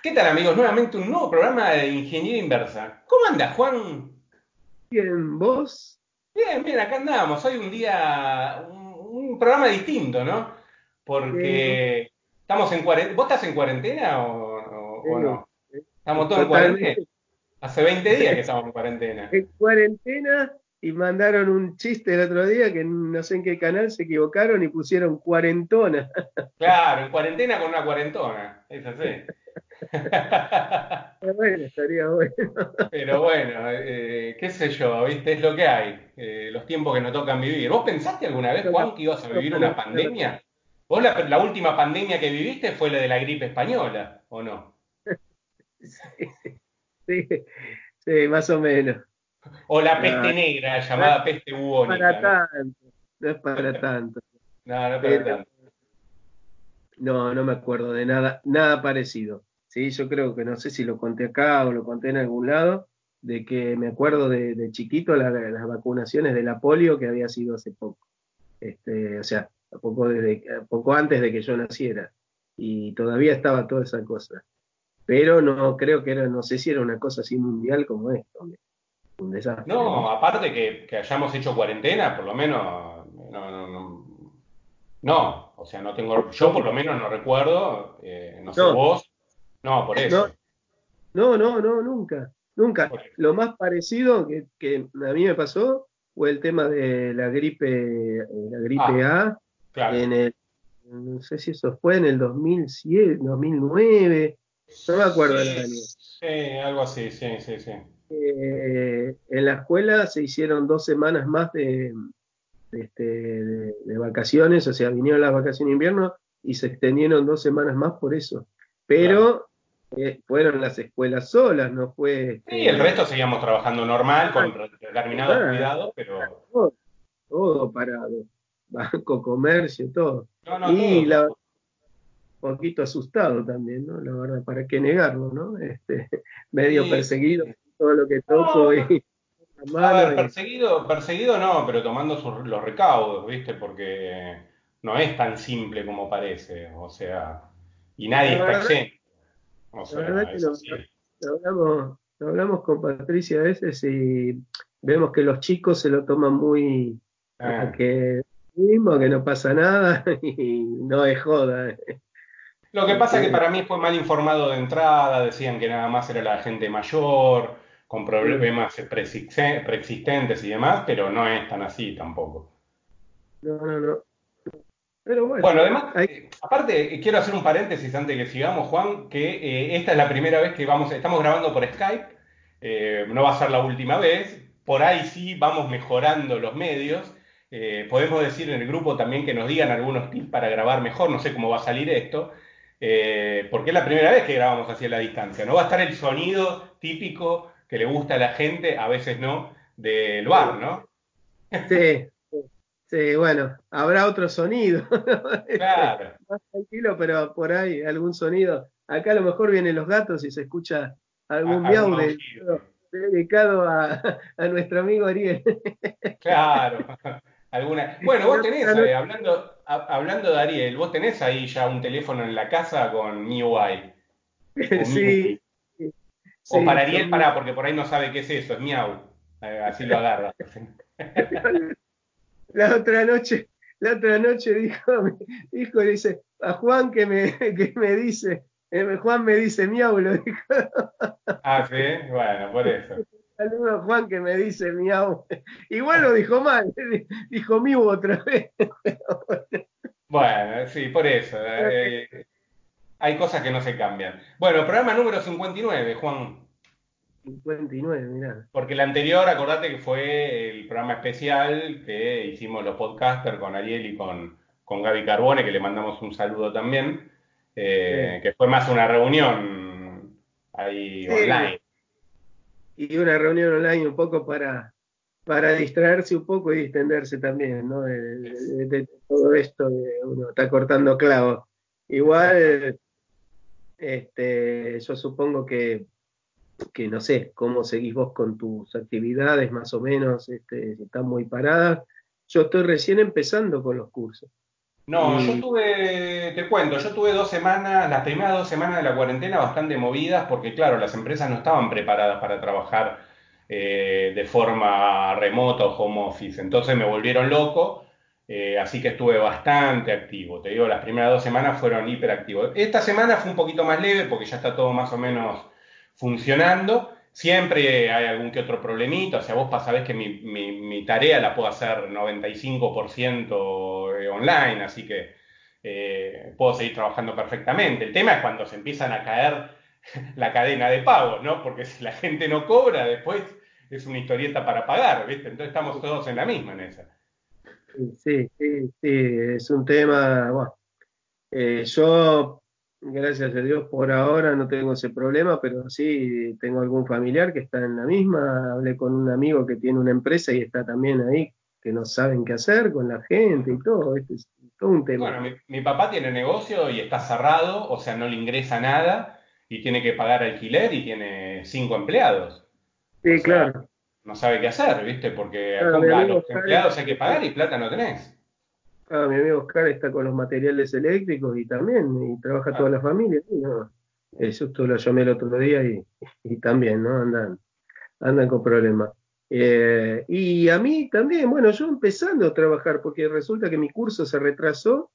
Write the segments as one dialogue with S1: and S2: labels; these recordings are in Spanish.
S1: ¿Qué tal amigos? Nuevamente un nuevo programa de Ingeniería Inversa. ¿Cómo andas, Juan?
S2: Bien, ¿vos?
S1: Bien, bien, acá andamos. Hoy un día, un, programa distinto, ¿no? Porque estamos en cuarentena. ¿Vos estás en cuarentena o, no? Estamos todos en cuarentena. Hace 20 días que estamos en cuarentena.
S2: En cuarentena y mandaron un chiste el otro día que no sé en qué canal se equivocaron y pusieron cuarentona.
S1: Claro, en cuarentena con una cuarentona. Es así.
S2: bueno, estaría bueno.
S1: Pero bueno, eh, qué sé yo, ¿viste? Es lo que hay, eh, los tiempos que nos tocan vivir. ¿Vos pensaste alguna vez, Juan, que ibas a vivir una pandemia? ¿Vos la, última pandemia que viviste fue la de la gripe española, o no?
S2: Sí, sí, más o menos.
S1: O la peste negra, llamada peste bubónica.
S2: Para tanto, no es para tanto.
S1: No, no es para tanto.
S2: No, no me acuerdo de nada, nada parecido. Sí, yo creo que no sé si lo conté acá o lo conté en algún lado, de que me acuerdo de, chiquito las vacunaciones de la polio que había sido hace poco. Este, o sea, poco, desde, poco antes de que yo naciera. Y todavía estaba toda esa cosa. Pero no creo que era, no sé si era una cosa así mundial como esto.
S1: Un desastre. No, aparte que, que hayamos hecho cuarentena, por lo menos, no, no, no, no, o sea, no tengo, yo por lo menos no recuerdo, eh, no sé vos, no, por eso.
S2: No, no, no, nunca, nunca. Lo más parecido que, a mí me pasó fue el tema de la gripe, eh, la gripe
S1: ah,
S2: A, en el, no sé si eso fue en el 2007, 2009, no me acuerdo
S1: del año. Sí, algo así, sí, sí, sí.
S2: Eh, en la escuela se hicieron dos semanas más de, este, de, vacaciones, o sea, vinieron las vacaciones de invierno y se extendieron dos semanas más por eso. Pero eh, fueron las escuelas solas, no fue...
S1: Sí, el resto seguíamos trabajando normal, con determinados ah, cuidados, pero...
S2: Todo, parado, banco, comercio, todo. y la, un poquito asustado también, ¿no? La verdad, ¿para qué negarlo, no? Este, medio perseguido, todo lo que toco y...
S1: perseguido, perseguido no, pero tomando los recaudos, ¿viste? Porque no es tan simple como parece, o sea, y nadie está exento.
S2: la verdad que lo, hablamos, hablamos, con Patricia a veces y vemos que los chicos se lo toman muy ah. que mismo, que no pasa nada y no es joda.
S1: Lo que pasa es que para mí fue mal informado de entrada, decían que nada más era la gente mayor, con problemas preexistentes y demás, pero no es tan así tampoco.
S2: No, no, no
S1: bueno, además, eh, aparte, eh, quiero hacer un paréntesis antes de que sigamos, Juan, que eh, esta es la primera vez que vamos, estamos grabando por Skype, no va a ser la última vez, por ahí sí vamos mejorando los medios. podemos decir en el grupo también que nos digan algunos tips para grabar mejor, no sé cómo va a salir esto, porque es la primera vez que grabamos así a la distancia. No va a estar el sonido típico que le gusta a la gente, a veces no, del bar, ¿no?
S2: Sí, Sí, bueno, habrá otro sonido. Claro. Más tranquilo, pero por ahí algún sonido. Acá a lo mejor vienen los gatos y se escucha algún ah, miau dedicado a, nuestro amigo Ariel.
S1: Claro. Alguna. Bueno, vos tenés, eh, hablando, hablando de Ariel, vos tenés ahí ya un teléfono en la casa con MIUI.
S2: Sí,
S1: O para Ariel, para, porque por ahí no sabe qué es eso, es miau. Eh, así lo agarra.
S2: la otra noche, la otra noche dijo, dijo, dice, a Juan que me, que me dice, eh, Juan me dice miau, lo dijo.
S1: Ah, sí, bueno, por eso.
S2: Saludo a Juan que me dice miau. Igual lo dijo mal, dijo miau otra vez.
S1: Bueno, sí, por eso. Eh, hay cosas que no se cambian. Bueno, programa número 59, Juan.
S2: 59, mirá.
S1: Porque el anterior, acordate que fue el programa especial que hicimos los podcasters con Ariel y con, con Gaby Carbone, que le mandamos un saludo también, eh, que fue más una reunión ahí online.
S2: Y una reunión online un poco para, para distraerse un poco y distenderse también, ¿no? De, todo esto, de uno está cortando clavos. Igual, este, yo supongo que que no sé cómo seguís vos con tus actividades, más o menos, este, si están muy paradas. Yo estoy recién empezando con los cursos.
S1: No, yo tuve, te cuento, yo tuve dos semanas, las primeras dos semanas de la cuarentena bastante movidas porque claro, las empresas no estaban preparadas para trabajar eh, de forma remota o home office, entonces me volvieron loco, eh, así que estuve bastante activo, te digo, las primeras dos semanas fueron hiperactivos. Esta semana fue un poquito más leve porque ya está todo más o menos funcionando. Siempre hay algún que otro problemito, o sea, vos sabés que mi, tarea la puedo hacer 95% eh, online, así que eh, puedo seguir trabajando perfectamente. El tema es cuando se empiezan a caer la cadena de pagos, ¿no? Porque si la gente no cobra, después es una historieta para pagar, ¿viste? Entonces estamos todos en la misma en esa.
S2: Sí, sí, sí, es un tema, bueno, eh, yo Gracias a Dios por ahora no tengo ese problema, pero sí tengo algún familiar que está en la misma. Hablé con un amigo que tiene una empresa y está también ahí, que no saben qué hacer con la gente y todo. Este es todo un tema.
S1: Bueno, mi, papá tiene negocio y está cerrado, o sea, no le ingresa nada y tiene que pagar alquiler y tiene cinco empleados.
S2: Sí, claro.
S1: No sabe qué hacer, ¿viste? Porque a los empleados hay que pagar y plata no tenés.
S2: Ah, mi amigo Oscar está con los materiales eléctricos y también, y trabaja toda la familia. Y no, justo lo llamé el otro día y, y también, ¿no? Andan, andan con problemas. Eh, y a mí también, bueno, yo empezando a trabajar, porque resulta que mi curso se retrasó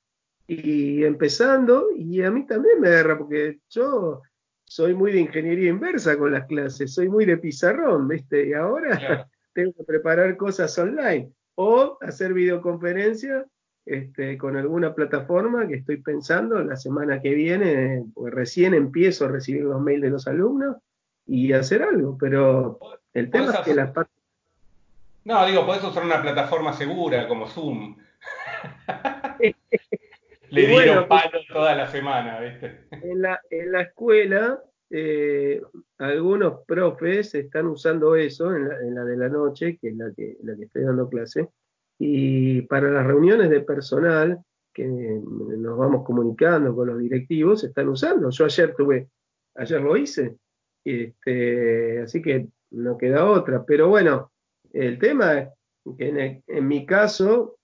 S2: y empezando, y a mí también me agarra, porque yo soy muy de ingeniería inversa con las clases, soy muy de pizarrón, ¿viste? Y ahora tengo que preparar cosas online o hacer videoconferencias este, con alguna plataforma que estoy pensando la semana que viene, pues recién empiezo a recibir los mails de los alumnos y hacer algo, pero el tema es que las partes...
S1: No, digo, podés usar una plataforma segura como Zoom. Le dieron palo toda la semana, ¿viste?
S2: En la, en la escuela, eh, algunos profes están usando eso en la, en la, de la noche, que es la que, la que estoy dando clase, y para las reuniones de personal que nos vamos comunicando con los directivos, se están usando. Yo ayer tuve, ayer lo hice, este, así que no queda otra. Pero bueno, el tema que en, mi caso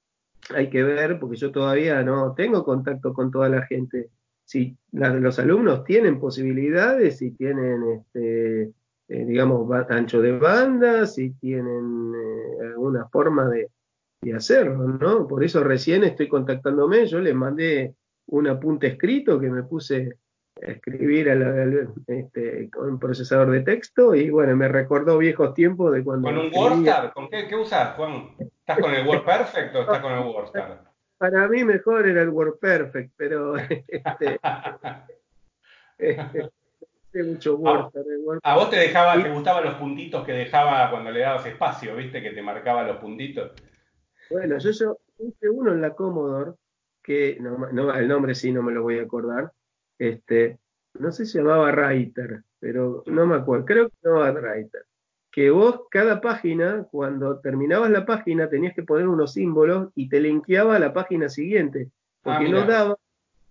S2: hay que ver, porque yo todavía no tengo contacto con toda la gente. Si los alumnos tienen posibilidades, si tienen, este, eh, digamos, ancho de banda, si tienen eh, alguna forma de, y hacerlo, ¿no? Por eso recién estoy contactándome, yo le mandé un apunte escrito que me puse a escribir este, con un procesador de texto y bueno, me recordó viejos tiempos de cuando...
S1: ¿Con un WordStar? ¿Con qué, qué usas, Juan? ¿Estás con el WordPerfect o estás con el WordStar?
S2: Para mí mejor era el WordPerfect, pero... Este,
S1: este, mucho WordStar, a, vos te dejaba, te gustaban los puntitos que dejaba cuando le dabas espacio, ¿viste? Que te marcaba los puntitos.
S2: Bueno, yo, yo hice uno en la Commodore, que no, el nombre sí no me lo voy a acordar, este, no sé si se llamaba Writer, pero no me acuerdo, creo que se llamaba Writer, que vos cada página, cuando terminabas la página, tenías que poner unos símbolos y te linkeaba a la página siguiente, porque ah, no, daba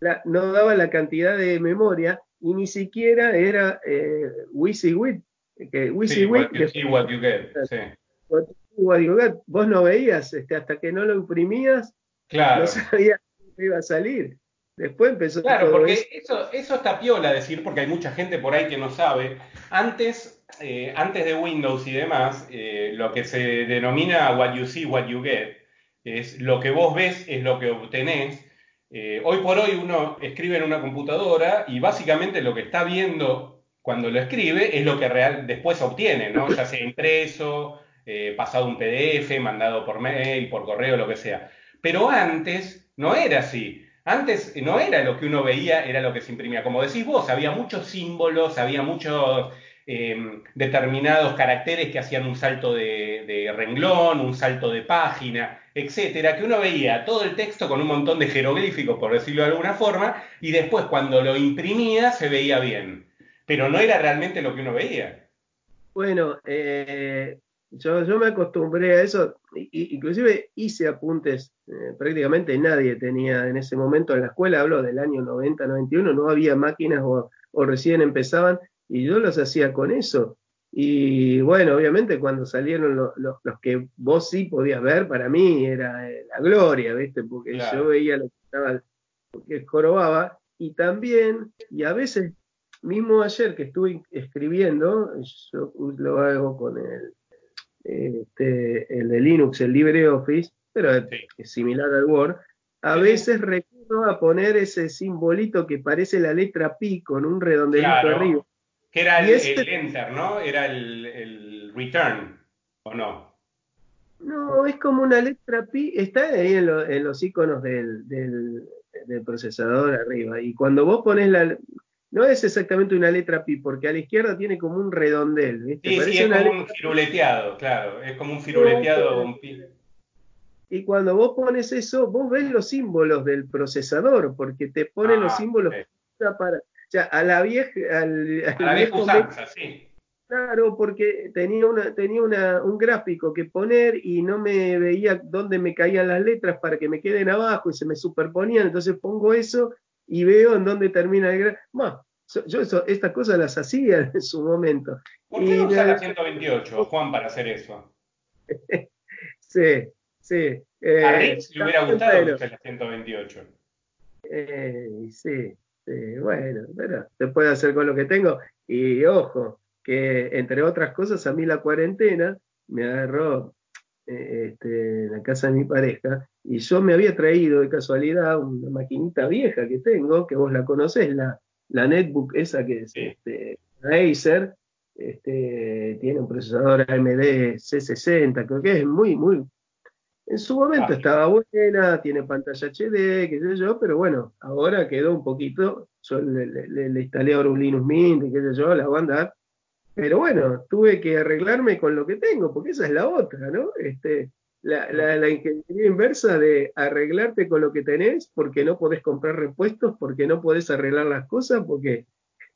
S2: la, no daba la cantidad de memoria y ni siquiera era eh, WYSIWYG, que
S1: sí, what you, get, sí
S2: vos no veías, este, hasta que no lo imprimías, no sabías que iba a salir. Después empezó.
S1: Claro, porque eso. eso. está piola decir, porque hay mucha gente por ahí que no sabe. Antes, eh, antes de Windows y demás, eh, lo que se denomina what you see, what you get, es lo que vos ves es lo que obtenés. Eh, hoy por hoy uno escribe en una computadora y básicamente lo que está viendo cuando lo escribe es lo que real, después obtiene, ¿no? Ya sea impreso, eh, pasado un PDF, mandado por mail, por correo, lo que sea. Pero antes no era así. Antes no era lo que uno veía, era lo que se imprimía. Como decís vos, había muchos símbolos, había muchos em, determinados caracteres que hacían un salto de, renglón, un salto de página, etcétera, que uno veía todo el texto con un montón de jeroglíficos, por decirlo de alguna forma, y después cuando lo imprimía se veía bien. Pero no era realmente lo que uno veía.
S2: Bueno, eh, yo, yo me acostumbré a eso, inclusive hice apuntes, eh, prácticamente nadie tenía en ese momento en la escuela, hablo del año 90, 91, no había máquinas o, recién empezaban y yo los hacía con eso. Y bueno, obviamente cuando salieron los que vos sí podías ver, para mí era eh, la gloria, ¿viste? Porque yo veía lo que porque jorobaba, y también, y a veces, mismo ayer que estuve escribiendo, yo lo hago con el, este, el de Linux, el LibreOffice, pero es similar al Word, a veces recurro a poner ese simbolito que parece la letra Pi con un redondelito arriba.
S1: Que era el, este Enter, ¿no? Era el, Return, ¿o no?
S2: No, es como una letra Pi, está ahí en, los iconos del, procesador arriba. Y cuando vos pones la. No es exactamente una letra pi, porque a la izquierda tiene como un redondel.
S1: ¿viste? Sí, sí, es como un firuleteado, claro. Es como un firuleteado. Un pi.
S2: Y cuando vos pones eso, vos ves los símbolos del procesador, porque te pone los ah, símbolos para. O sea, a la vieja. Al,
S1: a la vieja usanza, sí.
S2: Claro, porque tenía, una, tenía una, un gráfico que poner y no me veía dónde me caían las letras para que me queden abajo y se me superponían. Entonces pongo eso y veo en dónde termina el gráfico. yo eso, estas cosas las hacía en su momento.
S1: ¿Por qué no la 128, Juan, para hacer eso?
S2: sí, Sí.
S1: Eh, a Rix le hubiera gustado bueno. la 128.
S2: Eh, sí, sí, bueno, pero se puede hacer con lo que tengo. Y ojo, que entre otras cosas, a mí la cuarentena me agarró este, en la casa de mi pareja y yo me había traído de casualidad una maquinita vieja que tengo, que vos la conocés, la, la netbook esa que es este, Acer, este, tiene un procesador AMD C60, creo que es muy, muy, en su momento estaba buena, tiene pantalla HD, qué sé yo, pero bueno, ahora quedó un poquito. Yo le, instalé ahora un Linux Mint, qué sé yo, la voy a andar. Pero bueno, tuve que arreglarme con lo que tengo, porque esa es la otra, ¿no? Este, la, la, ingeniería inversa de arreglarte con lo que tenés, porque no podés comprar repuestos, porque no podés arreglar las cosas, porque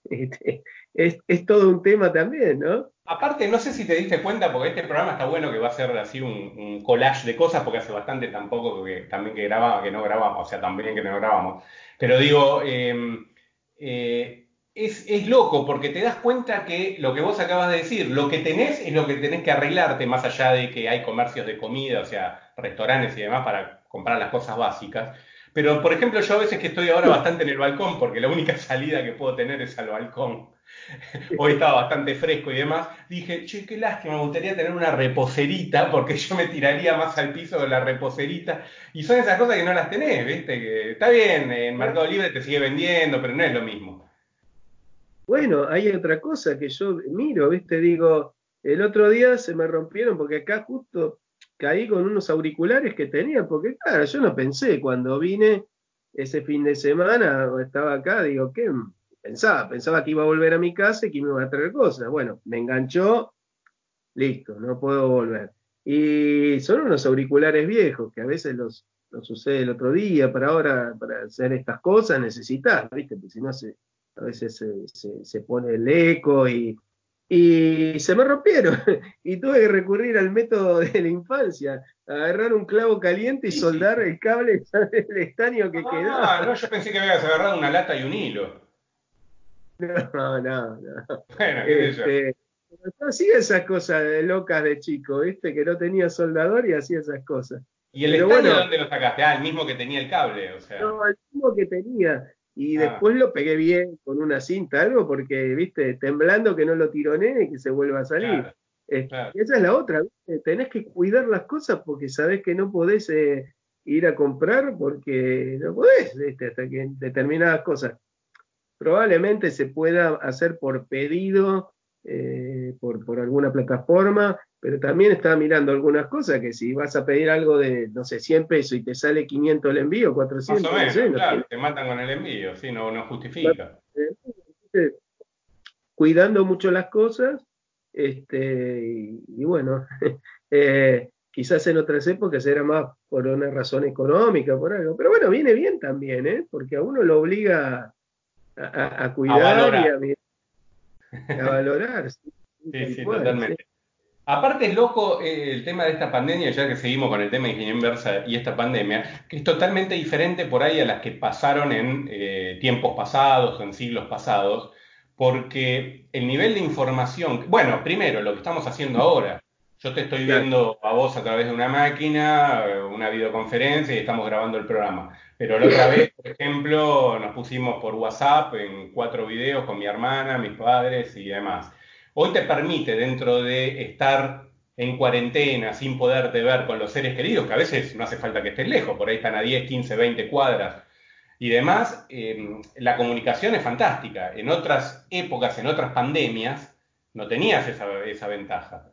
S2: este, es, es, todo un tema también, ¿no?
S1: Aparte, no sé si te diste cuenta, porque este programa está bueno que va a ser así un, collage de cosas, porque hace bastante tampoco que también que grababa, que no grabamos, o sea, también que no grabamos. Pero digo, em, eh, es, es, loco, porque te das cuenta que lo que vos acabas de decir, lo que tenés es lo que tenés que arreglarte, más allá de que hay comercios de comida, o sea, restaurantes y demás para comprar las cosas básicas. Pero, por ejemplo, yo a veces que estoy ahora bastante en el balcón, porque la única salida que puedo tener es al balcón. Hoy estaba bastante fresco y demás. Dije, che, qué lástima, me gustaría tener una reposerita, porque yo me tiraría más al piso de la reposerita. Y son esas cosas que no las tenés, ¿viste? Que está bien, en Mercado Libre te sigue vendiendo, pero no es lo mismo.
S2: Bueno, hay otra cosa que yo miro, ¿viste? Digo, el otro día se me rompieron porque acá justo caí con unos auriculares que tenía, porque claro, yo no pensé cuando vine ese fin de semana, estaba acá, digo, ¿qué? Pensaba, pensaba que iba a volver a mi casa y que me iba a traer cosas. Bueno, me enganchó, listo, no puedo volver. Y son unos auriculares viejos que a veces los, los usé el otro día, para ahora, para hacer estas cosas necesitas, ¿viste? Porque si no, se, a veces se, se pone el eco y, y se me rompieron y tuve que recurrir al método de la infancia, agarrar un clavo caliente y soldar el cable del estaño que ah, quedaba.
S1: No, yo pensé que habías agarrado una lata y un hilo.
S2: No, no, no. Bueno, qué este, hacía esas cosas locas de chico, ¿viste? Que no tenía soldador y hacía esas cosas.
S1: ¿Y el estaño dónde lo sacaste? Ah, el mismo que tenía el cable, o sea.
S2: No, el mismo que tenía y ah. después lo pegué bien con una cinta, algo, porque, viste, temblando que no lo tironé y que se vuelva a salir. Este, esa es la otra, tenés que cuidar las cosas porque sabés que no podés eh, ir a comprar porque no podés, hasta que determinadas cosas. Probablemente se pueda hacer por pedido, eh, por, por alguna plataforma, pero también estaba mirando algunas cosas que si vas a pedir algo de, no sé, 100 pesos y te sale 500 el envío, 400.
S1: Más o menos, claro, te matan con el envío, sí, no, no justifica.
S2: Cuidando mucho las cosas, este, y, bueno, eh, quizás en otras épocas era más por una razón económica, por algo, pero bueno, viene bien también, ¿eh? porque a uno lo obliga a, cuidar y a, valorar.
S1: sí, sí, totalmente. Aparte es loco eh, el tema de esta pandemia, ya que seguimos con el tema de ingeniería inversa y esta pandemia, que es totalmente diferente por ahí a las que pasaron en eh, tiempos pasados o en siglos pasados, porque el nivel de información, bueno, primero, lo que estamos haciendo ahora, yo te estoy viendo a vos a través de una máquina, una videoconferencia y estamos grabando el programa, Pero la otra vez, por ejemplo, nos pusimos por WhatsApp en cuatro videos con mi hermana, mis padres y demás. Hoy te permite, dentro de estar en cuarentena, sin poderte ver con los seres queridos, que a veces no hace falta que estés lejos, por ahí están a 10, 15, 20 cuadras y demás, eh, la comunicación es fantástica. En otras épocas, en otras pandemias, no tenías esa, esa ventaja.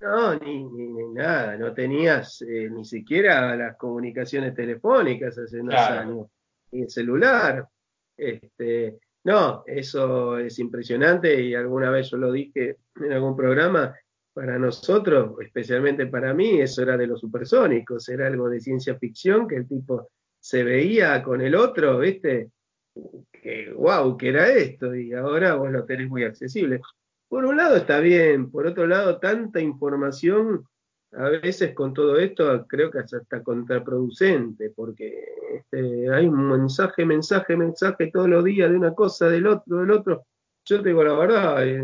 S2: No, ni, nada, no tenías eh, ni siquiera las comunicaciones telefónicas hace unos años, ni el celular. Este, no, eso es impresionante y alguna vez yo lo dije en algún programa, para nosotros, especialmente para mí, eso era de los supersónicos, era algo de ciencia ficción que el tipo se veía con el otro, ¿viste? Que wow, que era esto, y ahora vos lo tenés muy accesible. Por un lado está bien, por otro lado, tanta información, a veces con todo esto creo que es hasta contraproducente, porque este, hay un mensaje, mensaje, mensaje todos los días de una cosa, del otro, del otro. Yo te digo la verdad, eh,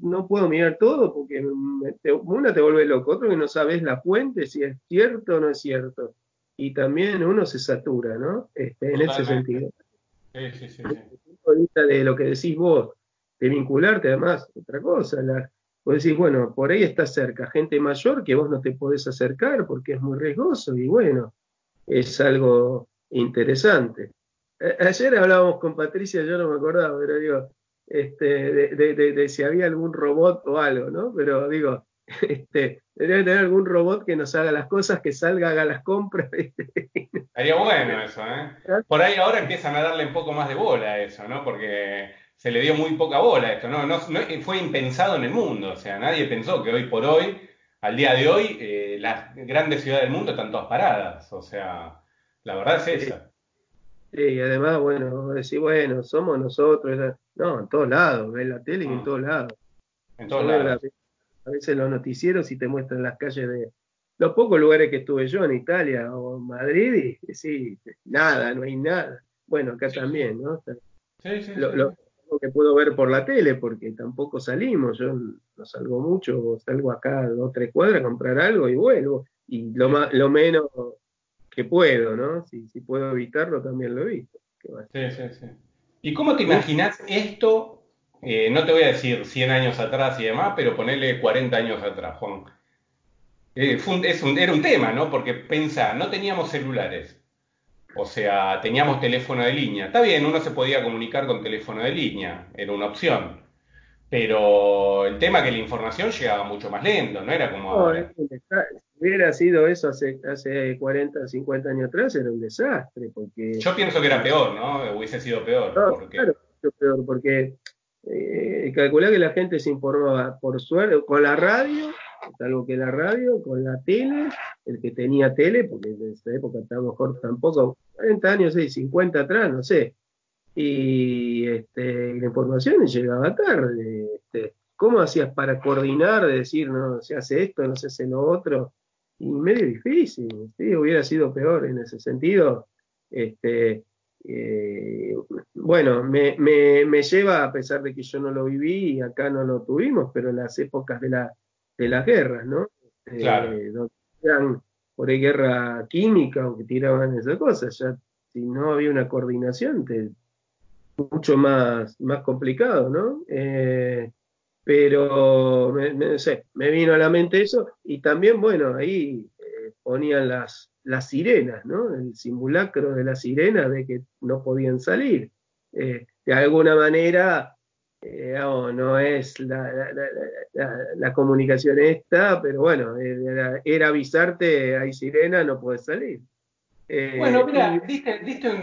S2: no puedo mirar todo porque una te vuelve loco, otro que no sabes la fuente, si es cierto o no es cierto. Y también uno se satura, ¿no? Este, en ese sentido. Sí, sí, sí. Vista de lo que decís vos, de vincularte además, otra cosa, la, vos decís, bueno, por ahí está cerca gente mayor que vos no te podés acercar porque es muy riesgoso y bueno, es algo interesante. ayer hablábamos con Patricia, yo no me acordaba, pero digo, este, de, de, si había algún robot o algo, ¿no? Pero digo, este, debería tener algún robot que nos haga las cosas, que salga, haga las compras.
S1: Estaría bueno eso, ¿eh? ¿Ah? Por ahí ahora empiezan a darle un poco más de bola a eso, ¿no? Porque se le dio muy poca bola a esto, ¿no? No, fue impensado en el mundo, o sea, nadie pensó que hoy por hoy, al día de hoy, eh, las grandes ciudades del mundo están todas paradas, o sea, la verdad es esa.
S2: Sí, y además, bueno, decir, bueno, somos nosotros, no, en todos lados, ves la tele y en mm. todos lados.
S1: En todos lados.
S2: A veces los noticieros si te muestran las calles de los pocos lugares que estuve yo en Italia o en Madrid, y sí, nada, no hay nada. Bueno, acá también, ¿no? Sí, sí, lo, que puedo ver por la tele, porque tampoco salimos, yo no salgo mucho, salgo acá dos o tres cuadras a comprar algo y vuelvo, y lo, lo menos que puedo, ¿no? Si, si puedo evitarlo, también lo evito.
S1: Sí, sí, sí. ¿Y cómo te imaginas esto? Eh, no te voy a decir 100 años atrás y demás, pero ponerle 40 años atrás, Juan. Eh, es un, era un tema, ¿no? Porque pensá, no teníamos celulares, o sea, teníamos teléfono de línea. Está bien, uno se podía comunicar con teléfono de línea, era una opción. Pero el tema es que la información llegaba mucho más lento, no era como Si
S2: hubiera sido eso hace, hace 40, 50 años atrás, era un desastre. porque
S1: Yo pienso que era peor, ¿no? Hubiese sido peor.
S2: porque... Claro, peor, porque eh, calculá que la gente se informaba por suerte con la radio algo que la radio, con la tele, el que tenía tele, porque en esa época a lo mejor tampoco, 40 años, 50 atrás, no sé. Y este, la información llegaba tarde. Este, ¿Cómo hacías para coordinar, decir, no, se hace esto, no se hace lo otro? Y medio difícil, ¿sí? hubiera sido peor en ese sentido. Este, eh, bueno, me, me, me, lleva, a pesar de que yo no lo viví y acá no lo tuvimos, pero en las épocas de la de las guerras, ¿no?
S1: Claro.
S2: Eh, donde eran por ahí guerra química o que tiraban esas cosas, ya si no había una coordinación, te, mucho más, más complicado, ¿no? Eh, pero me, sé, me vino a la mente eso y también, bueno, ahí eh, ponían las, las sirenas, ¿no? El simulacro de las sirenas de que no podían salir. de alguna manera eh, no, es la, comunicación esta, pero bueno, era, avisarte, hay sirena, no puedes salir.
S1: Eh, bueno, mira, diste,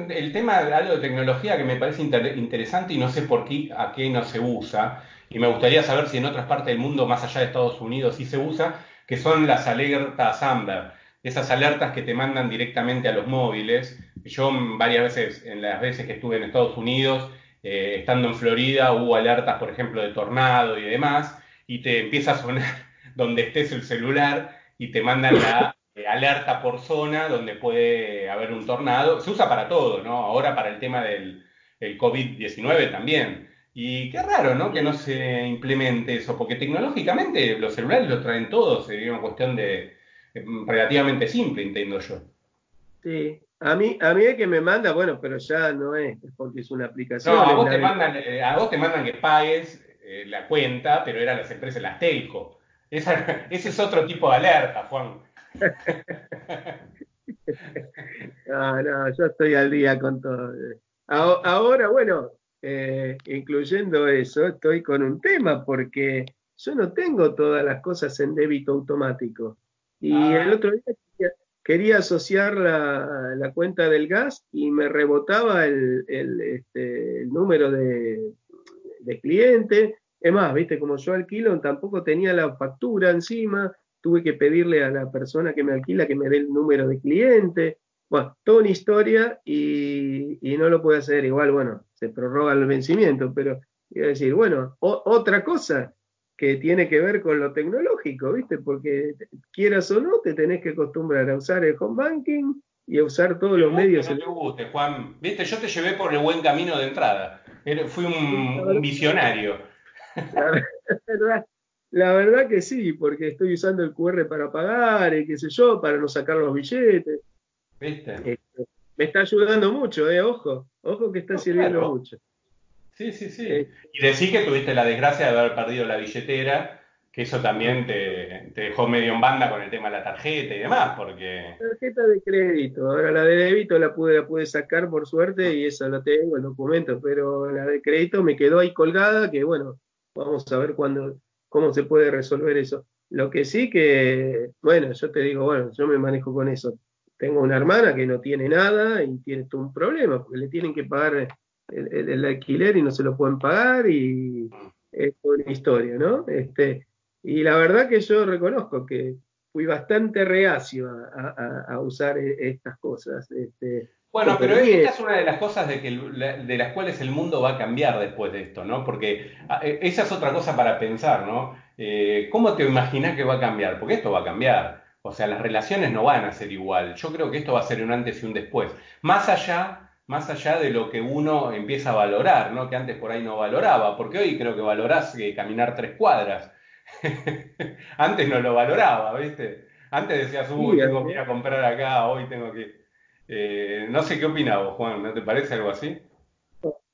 S1: el tema de algo de tecnología que me parece interesante y no sé por qué, a qué no se usa, y me gustaría saber si en otras partes del mundo, más allá de Estados Unidos, sí se usa, que son las alertas Amber, esas alertas que te mandan directamente a los móviles. Yo varias veces, en las veces que estuve en Estados Unidos, eh, estando en Florida hubo alertas, por ejemplo, de tornado y demás, y te empieza a sonar donde estés el celular y te mandan la eh, alerta por zona donde puede haber un tornado. Se usa para todo, ¿no? Ahora para el tema del COVID-19 también. Y qué raro, ¿no? Que no se implemente eso, porque tecnológicamente los celulares los traen todos, sería una cuestión de eh, relativamente simple, entiendo yo.
S2: Sí, A mí, a mí es que me manda, bueno, pero ya no es, porque es una aplicación.
S1: No, a vos, te mandan, eh, a vos te mandan que pagues eh, la cuenta, pero eran las empresas, las telco. ese es otro tipo de alerta, Juan.
S2: no, no, yo estoy al día con todo. Ahora, bueno, eh, incluyendo eso, estoy con un tema porque yo no tengo todas las cosas en débito automático. Y ah. el otro día quería, asociar la, cuenta del gas y me rebotaba el, este, número de, cliente. Es más, viste, como yo alquilo, tampoco tenía la factura encima, tuve que pedirle a la persona que me alquila que me dé el número de cliente. Bueno, toda una historia y, no lo puede hacer. Igual, bueno, se prorroga el vencimiento, pero quiero decir, bueno, otra cosa que tiene que ver con lo tecnológico, ¿viste? Porque quieras o no, te tenés que acostumbrar a usar el home banking y a usar todos los medios.
S1: No te guste, Juan. Viste, yo te llevé por el buen camino de entrada. Fui un, visionario.
S2: La verdad, que sí, porque estoy usando el QR para pagar y qué sé yo, para no sacar los billetes. ¿Viste? Este, me está ayudando mucho, eh, ojo, ojo que está sirviendo mucho.
S1: Sí, sí, sí. Eh, y decís que tuviste la desgracia de haber perdido la billetera, que eso también te, dejó medio en banda con el tema de la tarjeta y demás, porque...
S2: Tarjeta de crédito, ahora la de débito la pude, la pude sacar por suerte y esa la tengo, el documento, pero la de crédito me quedó ahí colgada, que bueno, vamos a ver cuándo, cómo se puede resolver eso. Lo que sí que, bueno, yo te digo, bueno, yo me manejo con eso. Tengo una hermana que no tiene nada y tiene un problema, porque le tienen que pagar el, alquiler y no se lo pueden pagar y es una historia, ¿no? Este, y la verdad que yo reconozco que fui bastante reacio a, usar e, estas cosas. Este,
S1: bueno, pero esta es una de las cosas de, que, de las cuales el mundo va a cambiar después de esto, ¿no? Porque e, esa es otra cosa para pensar, ¿no? Eh, ¿Cómo te imaginas que va a cambiar? Porque esto va a cambiar. O sea, las relaciones no van a ser igual. Yo creo que esto va a ser un antes y un después. Más allá más allá de lo que uno empieza a valorar, ¿no? Que antes por ahí no valoraba, porque hoy creo que valorás que caminar tres cuadras. antes no lo valoraba, ¿viste? Antes decías, uy, tengo que ir a comprar acá, hoy tengo que... Eh, no sé qué opina vos, Juan, ¿no te parece algo así?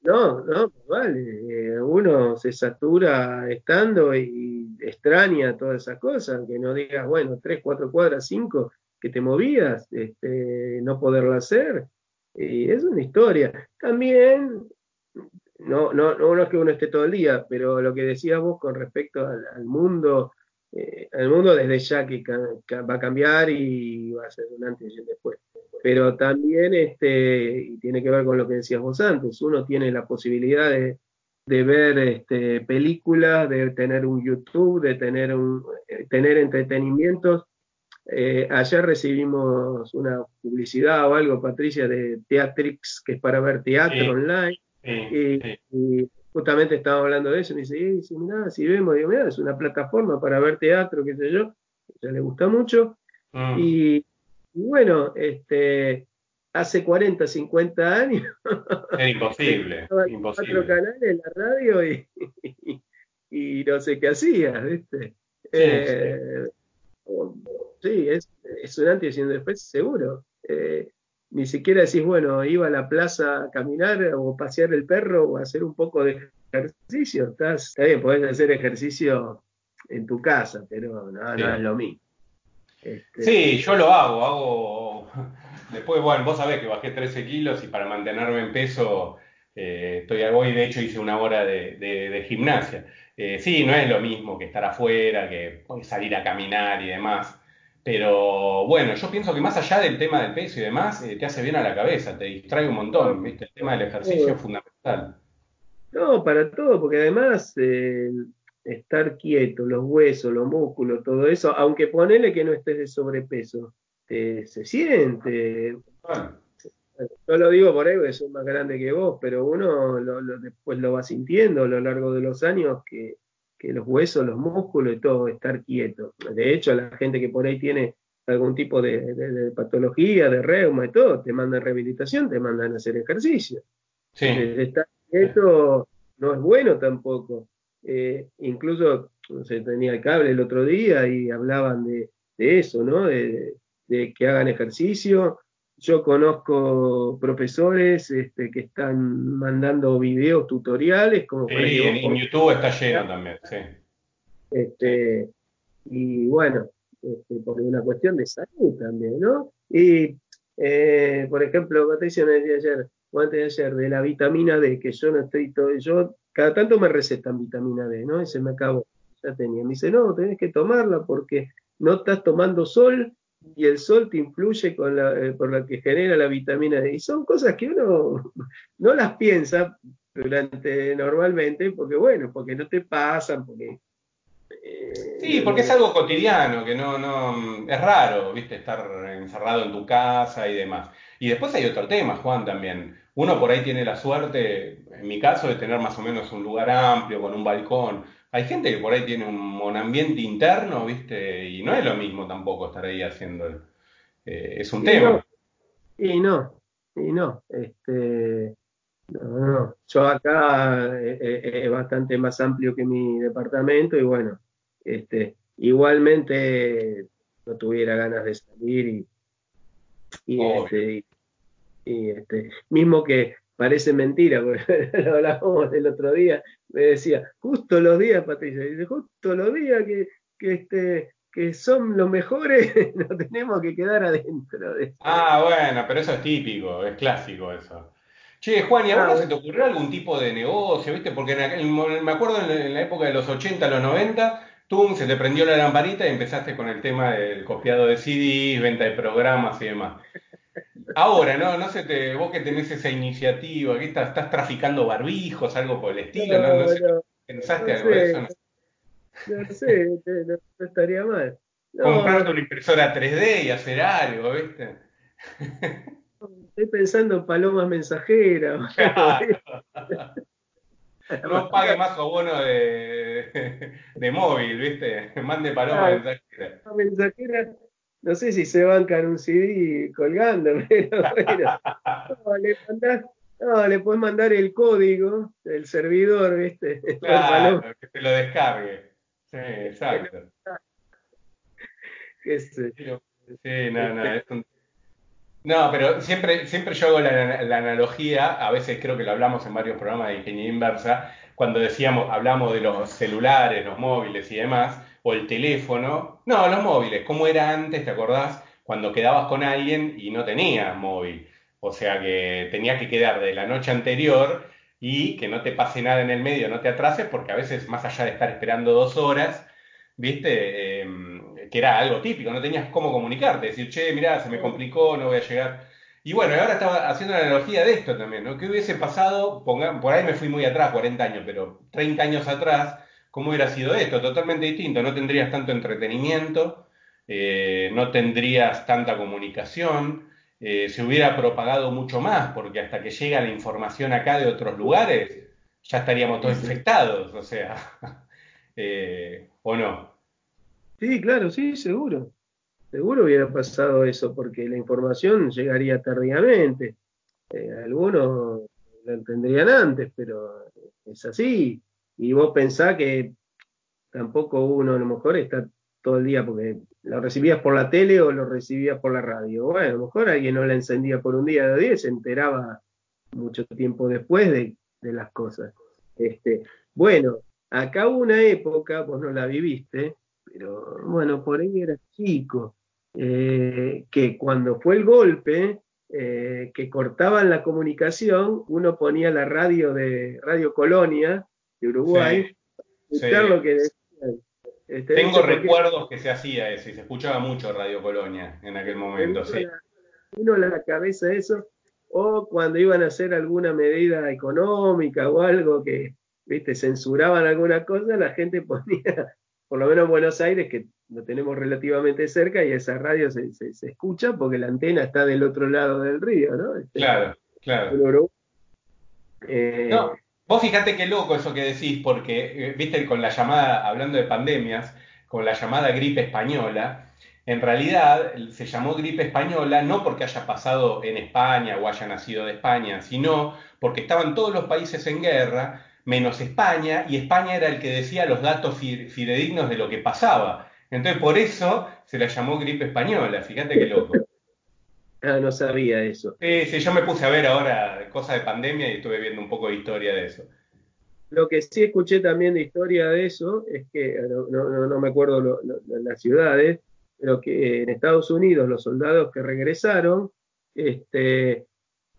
S2: No, no, vale. Eh, uno se satura estando y extraña todas esas cosas, que no digas, bueno, tres, cuatro cuadras, cinco, que te movías, este, no poderlo hacer. Y es una historia. También, no, no, no, es que uno esté todo el día, pero lo que decías vos con respecto al, mundo, eh, el mundo desde ya que, va a cambiar y va a ser un antes y un después. Pero también este, tiene que ver con lo que decías vos antes, uno tiene la posibilidad de, ver este, películas, de tener un YouTube, de tener, un, eh, tener entretenimientos eh, ayer recibimos una publicidad o algo, Patricia, de Teatrix, que es para ver teatro online. y, justamente estaba hablando de eso. Y me dice, sí, mira, si vemos, digo, mira, es una plataforma para ver teatro, qué sé yo. Ya le gusta mucho. Mm. Y, bueno, este, hace 40, 50 años.
S1: Es imposible. imposible.
S2: Cuatro canales en la radio y, y, no sé qué hacía, ¿viste? Eh, sí, es, es un antes y un después seguro. Eh, ni siquiera decís, bueno, iba a la plaza a caminar o pasear el perro o hacer un poco de ejercicio. Estás, está bien, podés hacer ejercicio en tu casa, pero no, es lo mismo.
S1: Este, sí, yo lo hago, hago. Después, bueno, vos sabés que bajé 13 kilos y para mantenerme en peso, eh, estoy hoy de hecho hice una hora de, gimnasia. Eh, sí, no es lo mismo que estar afuera, que salir a caminar y demás. Pero bueno, yo pienso que más allá del tema del peso y demás, eh, te hace bien a la cabeza, te distrae un montón, ¿viste? El tema del ejercicio es fundamental.
S2: No, para todo, porque además eh, estar quieto, los huesos, los músculos, todo eso, aunque ponele que no estés de sobrepeso, se siente. Yo lo digo por ahí porque soy más grande que vos, pero uno después lo va sintiendo a lo largo de los años que que los huesos, los músculos y todo, estar quieto. De hecho, la gente que por ahí tiene algún tipo de, patología, de reuma y todo, te mandan rehabilitación, te mandan a hacer ejercicio. Sí. Estar quieto no es bueno tampoco. Eh, incluso, no sé, tenía el cable el otro día y hablaban de, eso, ¿no? De, que hagan ejercicio. Yo conozco profesores este, que están mandando videos tutoriales. Como
S1: sí, en, YouTube está lleno también, sí.
S2: Este, y bueno, este, por una cuestión de salud también, ¿no? Y, eh, por ejemplo, Patricia me decía ayer, o antes de ayer, de la vitamina D, que yo no estoy todo, yo cada tanto me recetan vitamina D, ¿no? Y se me acabó, ya tenía. Me dice, no, tenés que tomarla porque no estás tomando sol y el sol te influye con la, eh, por la que genera la vitamina D. Y son cosas que uno no las piensa durante normalmente, porque bueno, porque no te pasan, porque
S1: Sí, porque es algo cotidiano, que no, no, es raro, viste, estar encerrado en tu casa y demás. Y después hay otro tema, Juan, también. Uno por ahí tiene la suerte, en mi caso, de tener más o menos un lugar amplio, con un balcón. Hay gente que por ahí tiene un, ambiente interno, viste, y no es lo mismo tampoco estar ahí haciendo. Eh, es un tema.
S2: y no, y no. Este, no, no. Yo acá eh, eh, es bastante más amplio que mi departamento y bueno, este, igualmente no tuviera ganas de salir y, este, este, mismo que parece mentira, porque lo hablábamos el otro día, me decía, justo los días, Patricia, dice, justo los días que, que, este, que son los mejores, nos tenemos que quedar adentro. De
S1: ah, bueno, pero eso es típico, es clásico eso. Che, Juan, ¿y a vos ah, se te ocurrió algún tipo de negocio, viste? Porque me acuerdo en la época de los 80, los 90, tú se te prendió la lamparita y empezaste con el tema del copiado de CDs, venta de programas y demás. Ahora, ¿no? No sé, te, vos que tenés esa iniciativa, que estás, estás traficando barbijos, algo por el estilo, ¿no? no, sé, ¿Pensaste algo de eso?
S2: No, sé, no, estaría mal.
S1: Comprarte una impresora 3D y hacer algo, ¿viste?
S2: Estoy pensando en palomas mensajeras.
S1: no pague más abono de, de móvil, ¿viste? Mande palomas mensajeras.
S2: Mensajera, no sé si se bancan un CD colgando, pero no, le mandás, no, le puedes mandar el código del servidor, ¿viste?
S1: Claro, que se lo descargue. Sí, exacto.
S2: ¿Qué sé?
S1: Sí, no, no, es un no, pero siempre, siempre yo hago la, analogía, a veces creo que lo hablamos en varios programas de ingeniería inversa, cuando decíamos, hablamos de los celulares, los móviles y demás, o el teléfono. No, los móviles, ¿cómo era antes, te acordás? Cuando quedabas con alguien y no tenías móvil. O sea que tenías que quedar de la noche anterior y que no te pase nada en el medio, no te atrases, porque a veces más allá de estar esperando dos horas, ¿viste? Em, que era algo típico, no tenías cómo comunicarte, decir, che, mirá, se me complicó, no voy a llegar. Y bueno, ahora estaba haciendo la analogía de esto también, ¿no? ¿Qué hubiese pasado? por ahí me fui muy atrás, 40 años, pero 30 años atrás, ¿cómo hubiera sido esto? Totalmente distinto, no tendrías tanto entretenimiento, eh, no tendrías tanta comunicación, eh, se hubiera propagado mucho más, porque hasta que llega la información acá de otros lugares, ya estaríamos todos infectados, o sea, eh, ¿o no?
S2: Sí, claro, sí, seguro. Seguro hubiera pasado eso, porque la información llegaría tardíamente. Algunos la entenderían antes, pero es así. Y vos pensás que tampoco uno a lo mejor está todo el día, porque lo recibías por la tele o lo recibías por la radio. Bueno, a lo mejor alguien no la encendía por un día de día se enteraba mucho tiempo después de, de las cosas. Este, bueno, acá hubo una época, vos no la viviste, pero bueno, por ahí era chico, eh, que cuando fue el golpe, eh, que cortaban la comunicación, uno ponía la radio de Radio Colonia de Uruguay,
S1: escuchar lo que decían. Este, Tengo recuerdos que se hacía eso y se escuchaba mucho Radio Colonia en aquel momento. Sí.
S2: Uno la cabeza eso, o cuando iban a hacer alguna medida económica o algo que, viste, censuraban alguna cosa, la gente ponía por lo menos en Buenos Aires, que lo tenemos relativamente cerca, y esa radio se, escucha porque la antena está del otro lado del río, ¿no?
S1: Este, claro, claro. Eh, no, vos fíjate qué loco eso que decís, porque, eh, viste, con la llamada, hablando de pandemias, con la llamada gripe española, en realidad se llamó gripe española no porque haya pasado en España o haya nacido de España, sino porque estaban todos los países en guerra menos España, y España era el que decía los datos fidedignos de lo que pasaba. Entonces, por eso se la llamó gripe española, fíjate qué loco.
S2: Ah, no sabía eso.
S1: Sí, sí, yo me puse a ver ahora cosas de pandemia y estuve viendo un poco de historia de eso.
S2: Lo que sí escuché también de historia de eso es que, no, me acuerdo las ciudades, pero que en Estados Unidos los soldados que regresaron, este,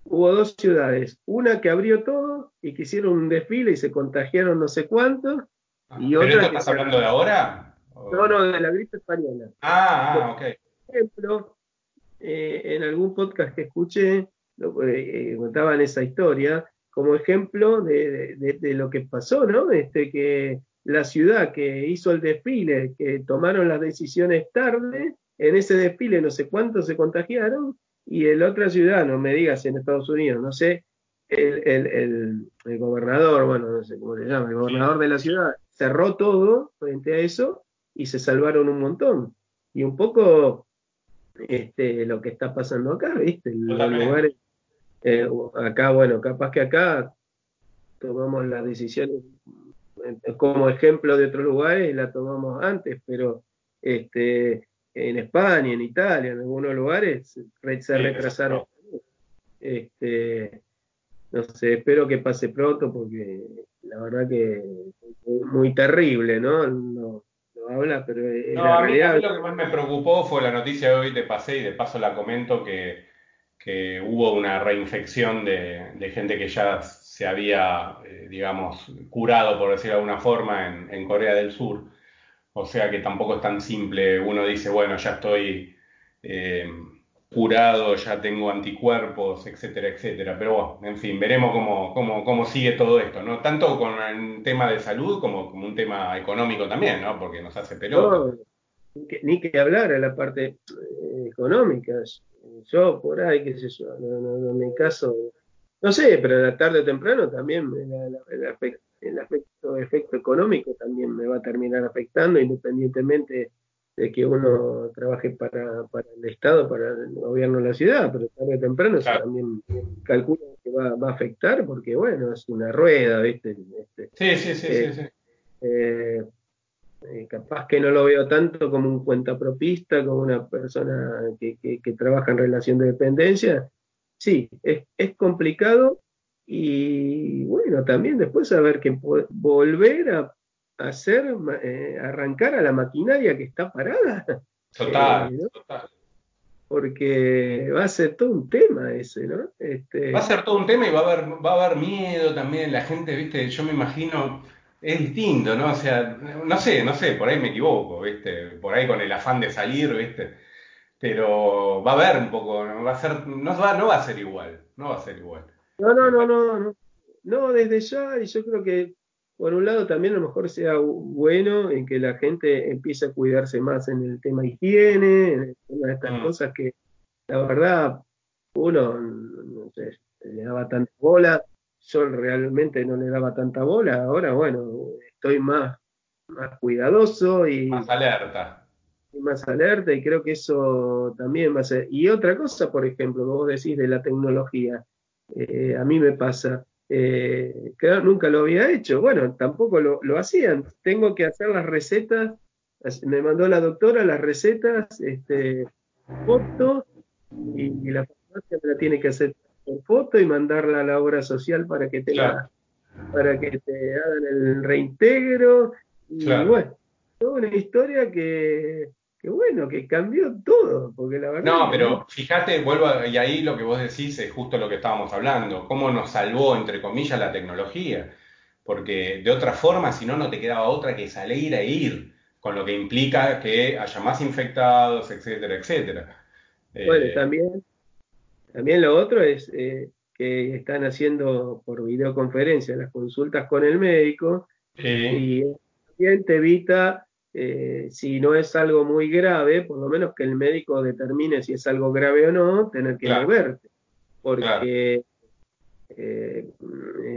S2: hubo dos ciudades, una que abrió todo y que hicieron un desfile y se contagiaron no sé cuántos, y otra...
S1: ¿Pero estás hablando de ahora?
S2: No, no, de la gripe española.
S1: Ah, ah, ok.
S2: Por ejemplo, eh, en algún podcast que escuché, eh, eh, contaban esa historia como ejemplo de, lo que pasó, ¿no? Este, que la ciudad que hizo el desfile, que tomaron las decisiones tarde, en ese desfile no sé cuántos se contagiaron, y en otra ciudad, no me digas en Estados Unidos, no sé, el, gobernador, bueno, no sé cómo le llama, el gobernador de la ciudad cerró todo frente a eso y se salvaron un montón. Y un poco este, lo que está pasando acá, ¿viste? Los lugares, eh, acá, bueno, capaz que acá tomamos las decisiones como ejemplo de otros lugares y la tomamos antes, pero este, en España, en Italia, en algunos lugares se retrasaron. Este, no sé, espero que pase pronto porque la verdad que es muy terrible, ¿no? No, pero
S1: es no, a mí, lo que más me preocupó fue la noticia de hoy de pasé y de paso la comento que, que hubo una reinfección de, de, gente que ya se había, eh, digamos, curado, por decirlo de alguna forma, en, en Corea del Sur. O sea que tampoco es tan simple. Uno dice, bueno, ya estoy eh, curado, ya tengo anticuerpos, etcétera, etcétera. Pero bueno, en fin, veremos cómo, cómo, cómo sigue todo esto, ¿no? Tanto con un tema de salud como, como un tema económico también, ¿no? Porque nos hace pelota.
S2: ni, que, hablar a la parte eh, económica. Yo por ahí, qué sé yo, en mi caso, no sé, pero la tarde o temprano también el, aspecto, efecto económico también me va a terminar afectando independientemente de que uno trabaje para, para el Estado, para el gobierno de la ciudad, pero tarde o temprano eso también calculo que va, va, a afectar porque, bueno, es una rueda, ¿viste?
S1: Este, sí, sí, sí, sí. sí.
S2: Eh, eh, capaz que no lo veo tanto como un cuentapropista, como una persona que, que, trabaja en relación de dependencia. Sí, es, es complicado y bueno, también después saber que volver a hacer, eh, arrancar a la maquinaria que está parada.
S1: Total, eh, total.
S2: Porque va a ser todo un tema ese, ¿no?
S1: Este... Va a ser todo un tema y va a haber, va a haber miedo también. La gente, viste, yo me imagino, es distinto, ¿no? O sea, no sé, no sé, por ahí me equivoco, viste, por ahí con el afán de salir, viste. Pero va a haber un poco, va a ser, no va, no va a ser igual, no va a ser igual.
S2: No, no, no, no, no. No, desde ya, y yo creo que por un lado también a lo mejor sea bueno en que la gente empiece a cuidarse más en el tema higiene, en de estas mm. cosas que la verdad uno no sé, le daba tanta bola, yo realmente no le daba tanta bola, ahora bueno, estoy más, más cuidadoso y
S1: más alerta.
S2: Y más alerta y creo que eso también va a ser. Y otra cosa, por ejemplo, vos decís de la tecnología, eh, a mí me pasa, eh, nunca lo había hecho. Bueno, tampoco lo, hacían. Tengo que hacer las recetas. Me mandó la doctora las recetas, este, foto, y, la farmacia me la tiene que hacer por foto y mandarla a la obra social para que te para que te hagan el reintegro. Y bueno, toda una historia que, que bueno, que cambió todo, porque la verdad...
S1: No, pero fíjate, vuelvo, y ahí lo que vos decís es justo lo que estábamos hablando, cómo nos salvó, entre comillas, la tecnología, porque de otra forma, si no, no te quedaba otra que salir e ir, con lo que implica que haya más infectados, etcétera, etcétera.
S2: Bueno, eh, también, también lo otro es eh, que están haciendo por videoconferencia las consultas con el médico y también te evita eh, si no es algo muy grave, por lo menos que el médico determine si es algo grave o no, tener que verte. Porque eh,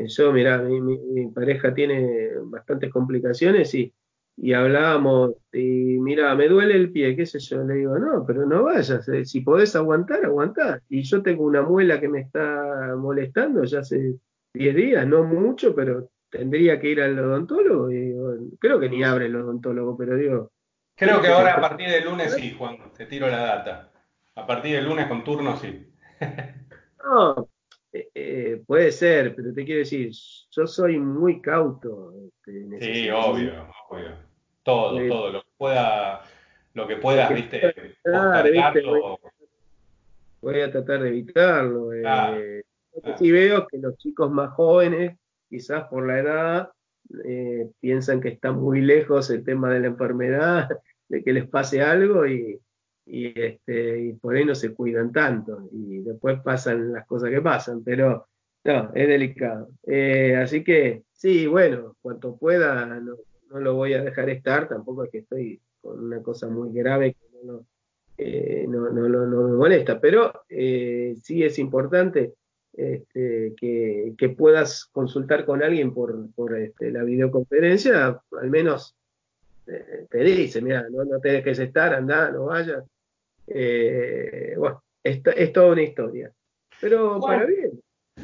S2: yo, mira, mi, pareja tiene bastantes complicaciones y, y hablábamos, y mira, me duele el pie, qué sé yo, le digo, no, pero no vayas, eh, si podés aguantar, aguantá. Y yo tengo una muela que me está molestando ya hace 10 días, no mucho, pero tendría que ir al odontólogo. Y, creo que ni abre el odontólogo, pero digo.
S1: Creo que ahora a partir del lunes sí, Juan, te tiro la data. A partir del lunes con turno, sí.
S2: no, eh, eh, puede ser, pero te quiero decir, yo soy muy cauto.
S1: Este, sí, obvio, obvio. Todo, todo, lo que pueda, lo que puedas, viste,
S2: Voy, a tratar de evitarlo. Eh, sí veo que los chicos más jóvenes, quizás por la edad, piensan que está muy lejos el tema de la enfermedad, de que les pase algo y, y, este, y por ahí no se cuidan tanto y después pasan las cosas que pasan, pero no, es delicado. Eh, así que sí, bueno, cuanto pueda, no, lo voy a dejar estar, tampoco es que estoy con una cosa muy grave que no, eh, no, no, me molesta, pero eh, sí es importante este, que, que, puedas consultar con alguien por, por este, la videoconferencia, al menos te dice, mira, no, no te dejes estar, anda, no vayas. Eh, bueno, es toda una historia. Pero para bien.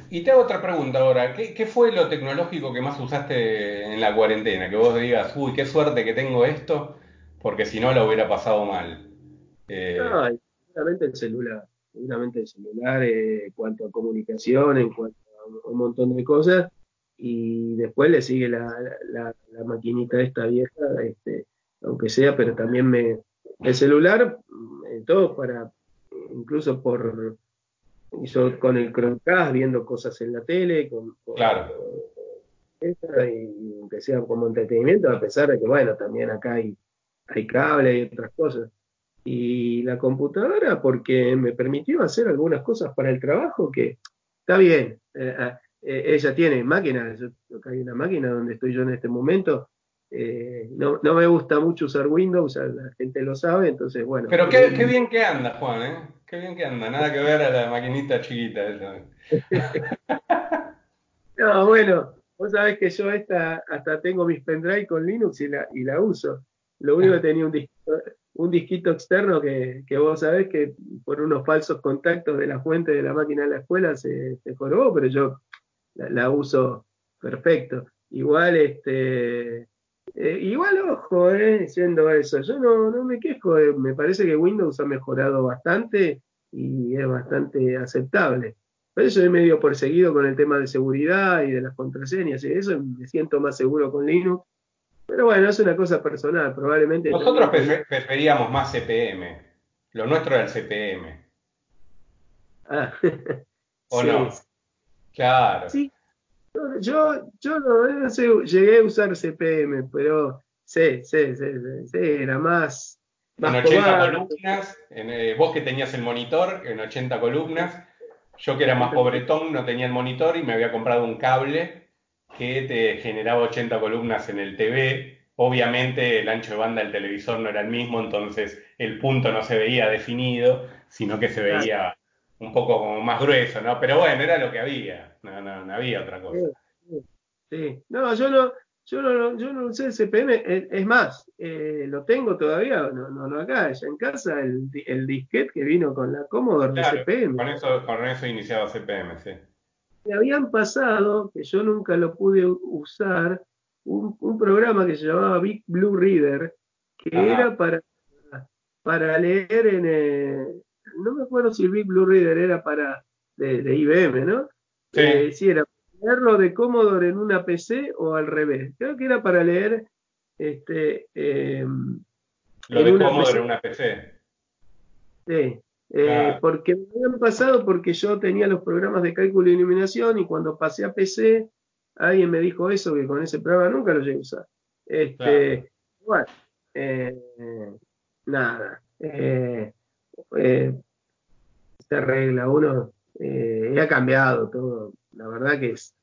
S1: Y te hago otra pregunta ahora. ¿Qué, fue lo tecnológico que más usaste en la cuarentena? Que vos digas, uy, qué suerte que tengo esto, porque si no lo hubiera pasado mal.
S2: Eh... seguramente el celular. Seguramente el celular eh, en cuanto a comunicación, en cuanto a un montón de cosas. Y después le sigue la, la, la maquinita esta vieja, este, aunque sea, pero también me, el celular, eh, todo para, incluso por, hizo con el Chromecast, viendo cosas en la tele, con,
S1: claro.
S2: y aunque sea como entretenimiento, a pesar de que, bueno, también acá hay, hay cable y otras cosas. Y la computadora, porque me permitió hacer algunas cosas para el trabajo que está bien. Eh, eh, ella tiene máquinas, hay una máquina donde estoy yo en este momento, eh, no, no, me gusta mucho usar Windows, la gente lo sabe, entonces bueno.
S1: Pero qué, qué, bien que anda, Juan, ¿eh? Qué bien que anda, nada que ver a la maquinita chiquita.
S2: no, bueno, vos sabés que yo esta, hasta tengo mis pendrive con Linux y la, y la uso. Lo único que tenía un disquito, un disquito externo que, que, vos sabés que por unos falsos contactos de la fuente de la máquina de la escuela se, se jorobó, pero yo la, uso perfecto. Igual, este, eh, igual, ojo, eh, siendo eso, yo no, no me quejo, eh, me parece que Windows ha mejorado bastante y es bastante aceptable. Por eso he medio perseguido con el tema de seguridad y de las contraseñas, y eso me siento más seguro con Linux. Pero bueno, es una cosa personal, probablemente.
S1: Nosotros preferíamos más CPM. Lo nuestro era el CPM.
S2: Ah,
S1: ¿O no? Claro.
S2: Sí, yo, yo no, sé, llegué a usar CPM, pero sí, sí, sí, sí, era más.
S1: en 80 columnas, en, eh, vos que tenías el monitor en 80 columnas, yo que era más pobretón no tenía el monitor y me había comprado un cable que te generaba 80 columnas en el TV. Obviamente el ancho de banda del televisor no era el mismo, entonces el punto no se veía definido, sino que se veía un poco como más grueso, ¿no? Pero bueno, era lo que había, no, no, no había otra cosa.
S2: Sí, no, yo no, yo no, yo no usé el CPM, es, más, eh, lo tengo todavía, no, no, no acá, ya en casa, el, el disquete que vino con la Commodore de CPM.
S1: Con eso, con eso iniciado CPM, sí.
S2: Me habían pasado, que yo nunca lo pude usar, un, un programa que se llamaba Big Blue Reader, que era para, para leer en, eh, no me acuerdo si el Big Blue Reader era para de, IBM, ¿no?
S1: Sí.
S2: Eh, si era para leerlo de Commodore en una PC o al revés. Creo que era para leer este
S1: eh, lo de Commodore en una PC.
S2: Sí. Eh, porque me habían pasado porque yo tenía los programas de cálculo y iluminación y cuando pasé a PC alguien me dijo eso que con ese programa nunca lo llegué a usar. Este, bueno, nada. Eh, eh, esta regla, uno eh, ha cambiado todo, la verdad que es,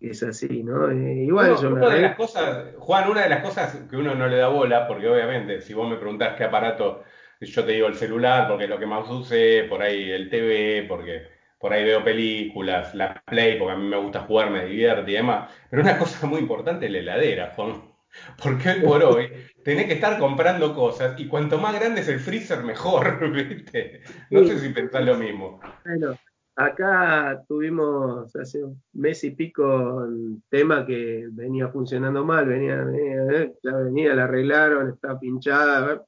S2: es así, ¿no? Eh, igual
S1: una de las cosas, Juan, una de las cosas que uno no le da bola, porque obviamente si vos me preguntás qué aparato, yo te digo el celular, porque es lo que más usé, por ahí el TV, porque por ahí veo películas, la Play, porque a mí me gusta jugar, me divierte y demás. Pero una cosa muy importante es la heladera, Juan. Porque hoy por hoy tenés que estar comprando cosas y cuanto más grande es el freezer, mejor, ¿viste? No sé si pensás lo mismo.
S2: Bueno, acá tuvimos hace un mes y pico un tema que venía funcionando mal, venía, venía, ya venía, la arreglaron, estaba pinchada,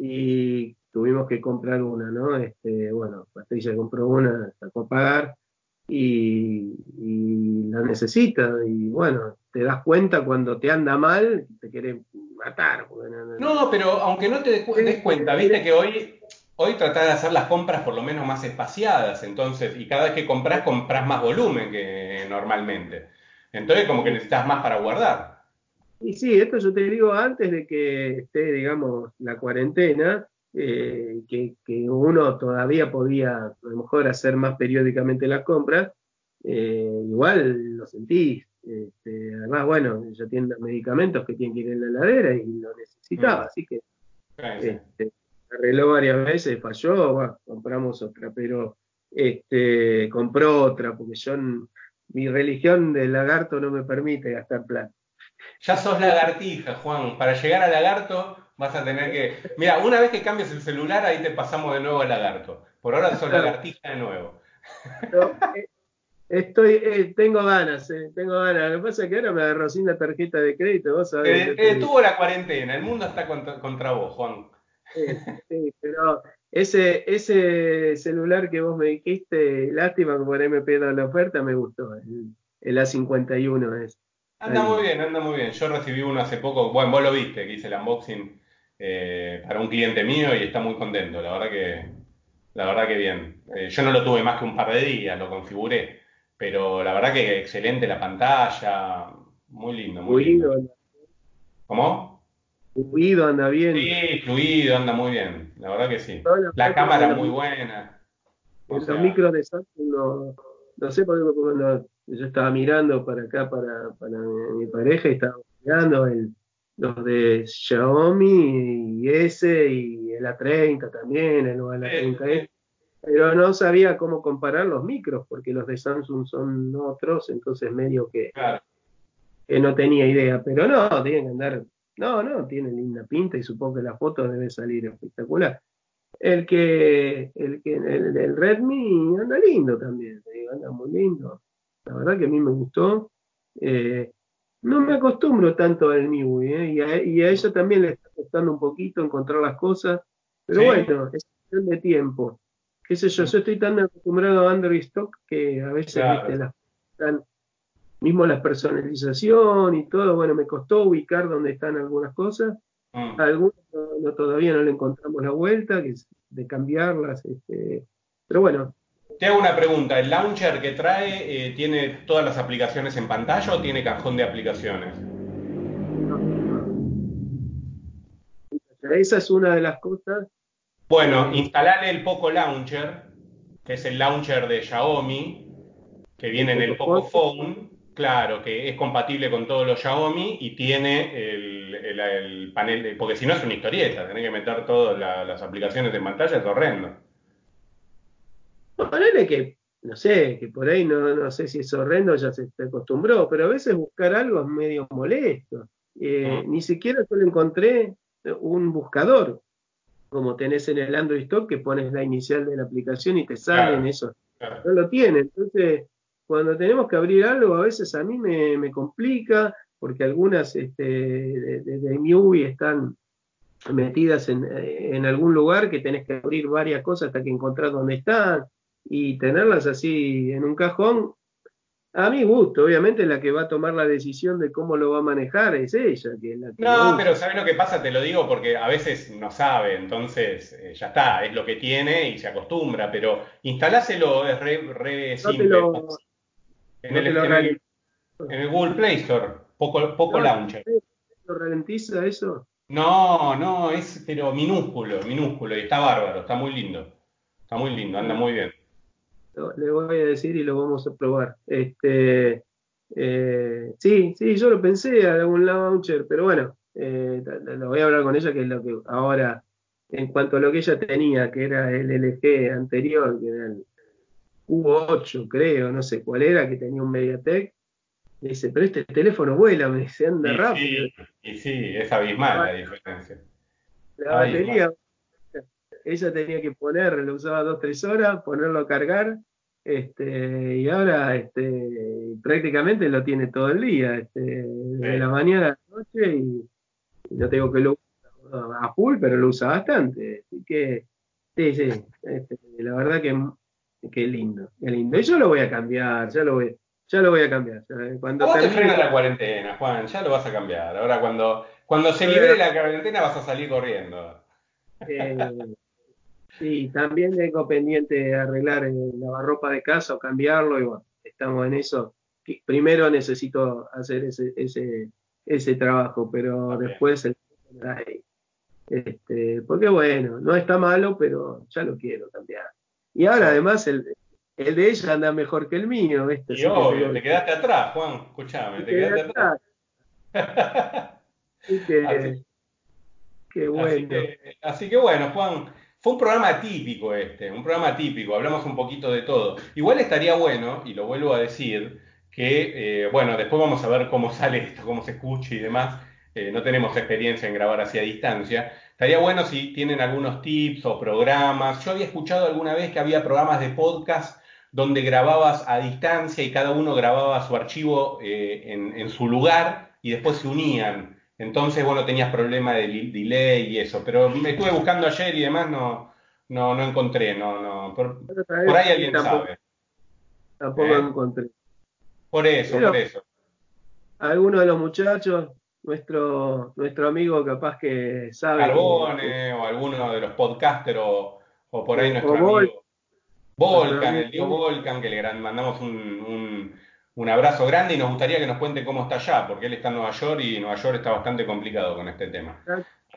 S2: y tuvimos que comprar una, ¿no? Este, bueno, Patricia compró una, sacó a pagar y, la necesita. Y bueno, te das cuenta cuando te anda mal, te quiere matar.
S1: No, pero aunque no te des cuenta, viste que hoy, hoy tratás de hacer las compras por lo menos más espaciadas, entonces, y cada vez que compras, compras más volumen que normalmente. Entonces, como que necesitas más para guardar.
S2: Y sí, esto yo te digo antes de que esté, digamos, la cuarentena, eh, que, uno todavía podía a lo mejor hacer más periódicamente las compras, eh, igual lo sentís. Este, además, bueno, ya tiene medicamentos que tienen que ir en la heladera y lo necesitaba, mm. así que este, arregló varias veces, falló, compramos otra, pero este, compró otra, porque yo, mi religión de lagarto no me permite gastar plata.
S1: Ya sos lagartija, Juan. Para llegar a lagarto vas a tener que. Mira, una vez que cambies el celular, ahí te pasamos de nuevo al lagarto. Por ahora sos lagartija de nuevo.
S2: Eh, estoy, eh, tengo ganas, eh, tengo ganas. Lo que pasa es que ahora me agarró sin la tarjeta de crédito, vos sabés.
S1: tuvo la cuarentena, el mundo está contra, vos, Juan.
S2: Sí, pero ese, ese celular que vos me dijiste, lástima que por ahí me la oferta, me gustó. El, el A51 es.
S1: Anda muy bien, anda muy bien. Yo recibí uno hace poco, bueno, vos lo viste, que hice el unboxing eh, para un cliente mío y está muy contento, la verdad que, la verdad que bien. Eh, yo no lo tuve más que un par de días, lo configuré, pero la verdad que excelente la pantalla, muy lindo, muy fluido. lindo. ¿Cómo?
S2: Fluido, anda bien.
S1: Sí, fluido, anda muy bien, la verdad que sí. La cámara muy buena.
S2: Los micros de Samsung no, no sé por qué yo estaba mirando para acá, para, para mi, pareja, y estaba mirando los de Xiaomi y ese y el A30 también, el A30S, pero no sabía cómo comparar los micros, porque los de Samsung son otros, entonces medio que, que no tenía idea, pero no, tienen que andar, no, no, tiene linda pinta y supongo que la foto debe salir espectacular. El que, el que, el, Redmi anda lindo también, anda muy lindo. La verdad que a mí me gustó. Eh, no me acostumbro tanto al MIUI, ¿eh? y, a, y, a, ella también le está costando un poquito encontrar las cosas, pero bueno, es cuestión de tiempo. Qué sé yo, yo estoy tan acostumbrado a Android Stock que a veces están, mismo la personalización y todo, bueno, me costó ubicar dónde están algunas cosas. Mm. Algunas no, todavía no le encontramos la vuelta, que es de cambiarlas, este, pero bueno,
S1: te hago una pregunta. ¿El launcher que trae eh, tiene todas las aplicaciones en pantalla o tiene cajón de aplicaciones?
S2: Esa es una de las cosas.
S1: Bueno, instalale el Poco Launcher, que es el launcher de Xiaomi, que viene en el Poco Phone, claro, que es compatible con todos los Xiaomi y tiene el, panel, porque si no es una historieta, tenés que meter todas las aplicaciones en pantalla, es horrendo.
S2: Ponele que, no sé, que por ahí no, no sé si es horrendo, ya se, acostumbró, pero a veces buscar algo es medio molesto. Eh, ni siquiera yo le encontré un buscador, como tenés en el Android Stock, que pones la inicial de la aplicación y te salen eso. No lo tiene. Entonces, cuando tenemos que abrir algo, a veces a mí me, complica, porque algunas este, de, de, están metidas en, en, algún lugar que tenés que abrir varias cosas hasta que encontrás dónde están y tenerlas así en un cajón, a mi gusto, obviamente la que va a tomar la decisión de cómo lo va a manejar es ella. Que la
S1: no, pero ¿sabes lo que pasa? Te lo digo porque a veces no sabe, entonces eh, ya está, es lo que tiene y se acostumbra, pero instaláselo es re, simple. en, el, Google Play Store, poco, poco launcher.
S2: ¿Lo ralentiza eso?
S1: No, no, es pero minúsculo, minúsculo y está bárbaro, está muy lindo. Está muy lindo, anda muy bien
S2: le voy a decir y lo vamos a probar. Este, eh, sí, sí, yo lo pensé a algún launcher, pero bueno, eh, lo voy a hablar con ella, que es lo que ahora, en cuanto a lo que ella tenía, que era el LG anterior, que era el U8, creo, no sé cuál era, que tenía un MediaTek, dice, pero este teléfono vuela, me dice, anda rápido.
S1: Sí, y sí, es abismal la diferencia.
S2: La batería, ella tenía que poner, lo usaba dos, tres horas, ponerlo a cargar, este, y ahora este, prácticamente lo tiene todo el día, este, de la mañana a la noche, y, yo tengo que lo usa a full, pero lo usa bastante. Así que sí, sí, este, la verdad que, que lindo, que lindo. Y yo lo voy a cambiar, ya lo voy, ya lo voy a cambiar.
S1: Cuando termine... te frena la cuarentena, Juan, ya lo vas a cambiar. Ahora cuando, cuando se libere la cuarentena vas a salir corriendo.
S2: Eh, sí, también tengo pendiente arreglar el lavarropa de casa o cambiarlo y bueno, estamos en eso. Primero necesito hacer ese, ese, ese trabajo, pero después el este, porque bueno, no está malo, pero ya lo quiero cambiar. Y ahora además el, el de ella anda mejor que el mío.
S1: ¿viste? Y obvio, te quedaste atrás, Juan, escuchame, te, quedaste atrás.
S2: así que, qué bueno.
S1: Así que, bueno, Juan, fue un programa típico este, un programa típico, hablamos un poquito de todo. Igual estaría bueno, y lo vuelvo a decir, que, eh, bueno, después vamos a ver cómo sale esto, cómo se escucha y demás. Eh, no tenemos experiencia en grabar así a distancia. Estaría bueno si tienen algunos tips o programas. Yo había escuchado alguna vez que había programas de podcast donde grababas a distancia y cada uno grababa su archivo eh, en, su lugar y después se unían. Entonces, bueno, tenías problema de delay y eso. Pero me estuve buscando ayer y demás no, no, no encontré. No, no. Por, ahí alguien sabe.
S2: Tampoco ¿Eh? encontré.
S1: Por eso, por eso.
S2: Alguno de los muchachos, nuestro, nuestro amigo capaz que sabe.
S1: Carbone o alguno de los podcasters o, por ahí nuestro amigo. Volcan, el tío Volcan, que le mandamos un, un, abrazo grande y nos gustaría que nos cuente cómo está allá, porque él está en Nueva York y Nueva York está bastante complicado con este tema.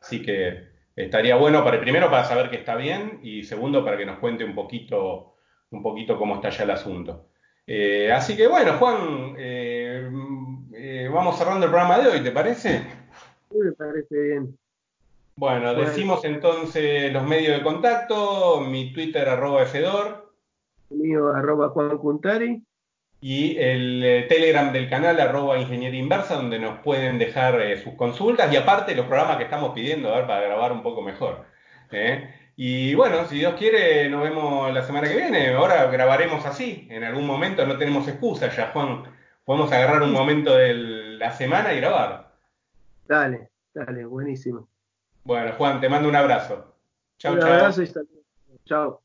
S1: Así que estaría bueno para primero para saber que está bien y segundo para que nos cuente un poquito, un poquito cómo está allá el asunto. Eh, así que bueno, Juan, eh, eh, vamos cerrando el programa de hoy, ¿te parece?
S2: Sí, me parece bien.
S1: Bueno, decimos entonces los medios de contacto, mi Twitter arroba Fedor,
S2: mío arroba Juan
S1: Y el eh, Telegram del canal arroba Ingeniería Inversa, donde nos pueden dejar eh, sus consultas y aparte los programas que estamos pidiendo a ver, para grabar un poco mejor. ¿eh? Y bueno, si Dios quiere, nos vemos la semana que viene. Ahora grabaremos así, en algún momento, no tenemos excusa ya, Juan. Podemos agarrar un momento de la semana y grabar.
S2: Dale, dale, buenísimo.
S1: Bueno, Juan, te mando un abrazo.
S2: Chao, chao. Un abrazo y Chao.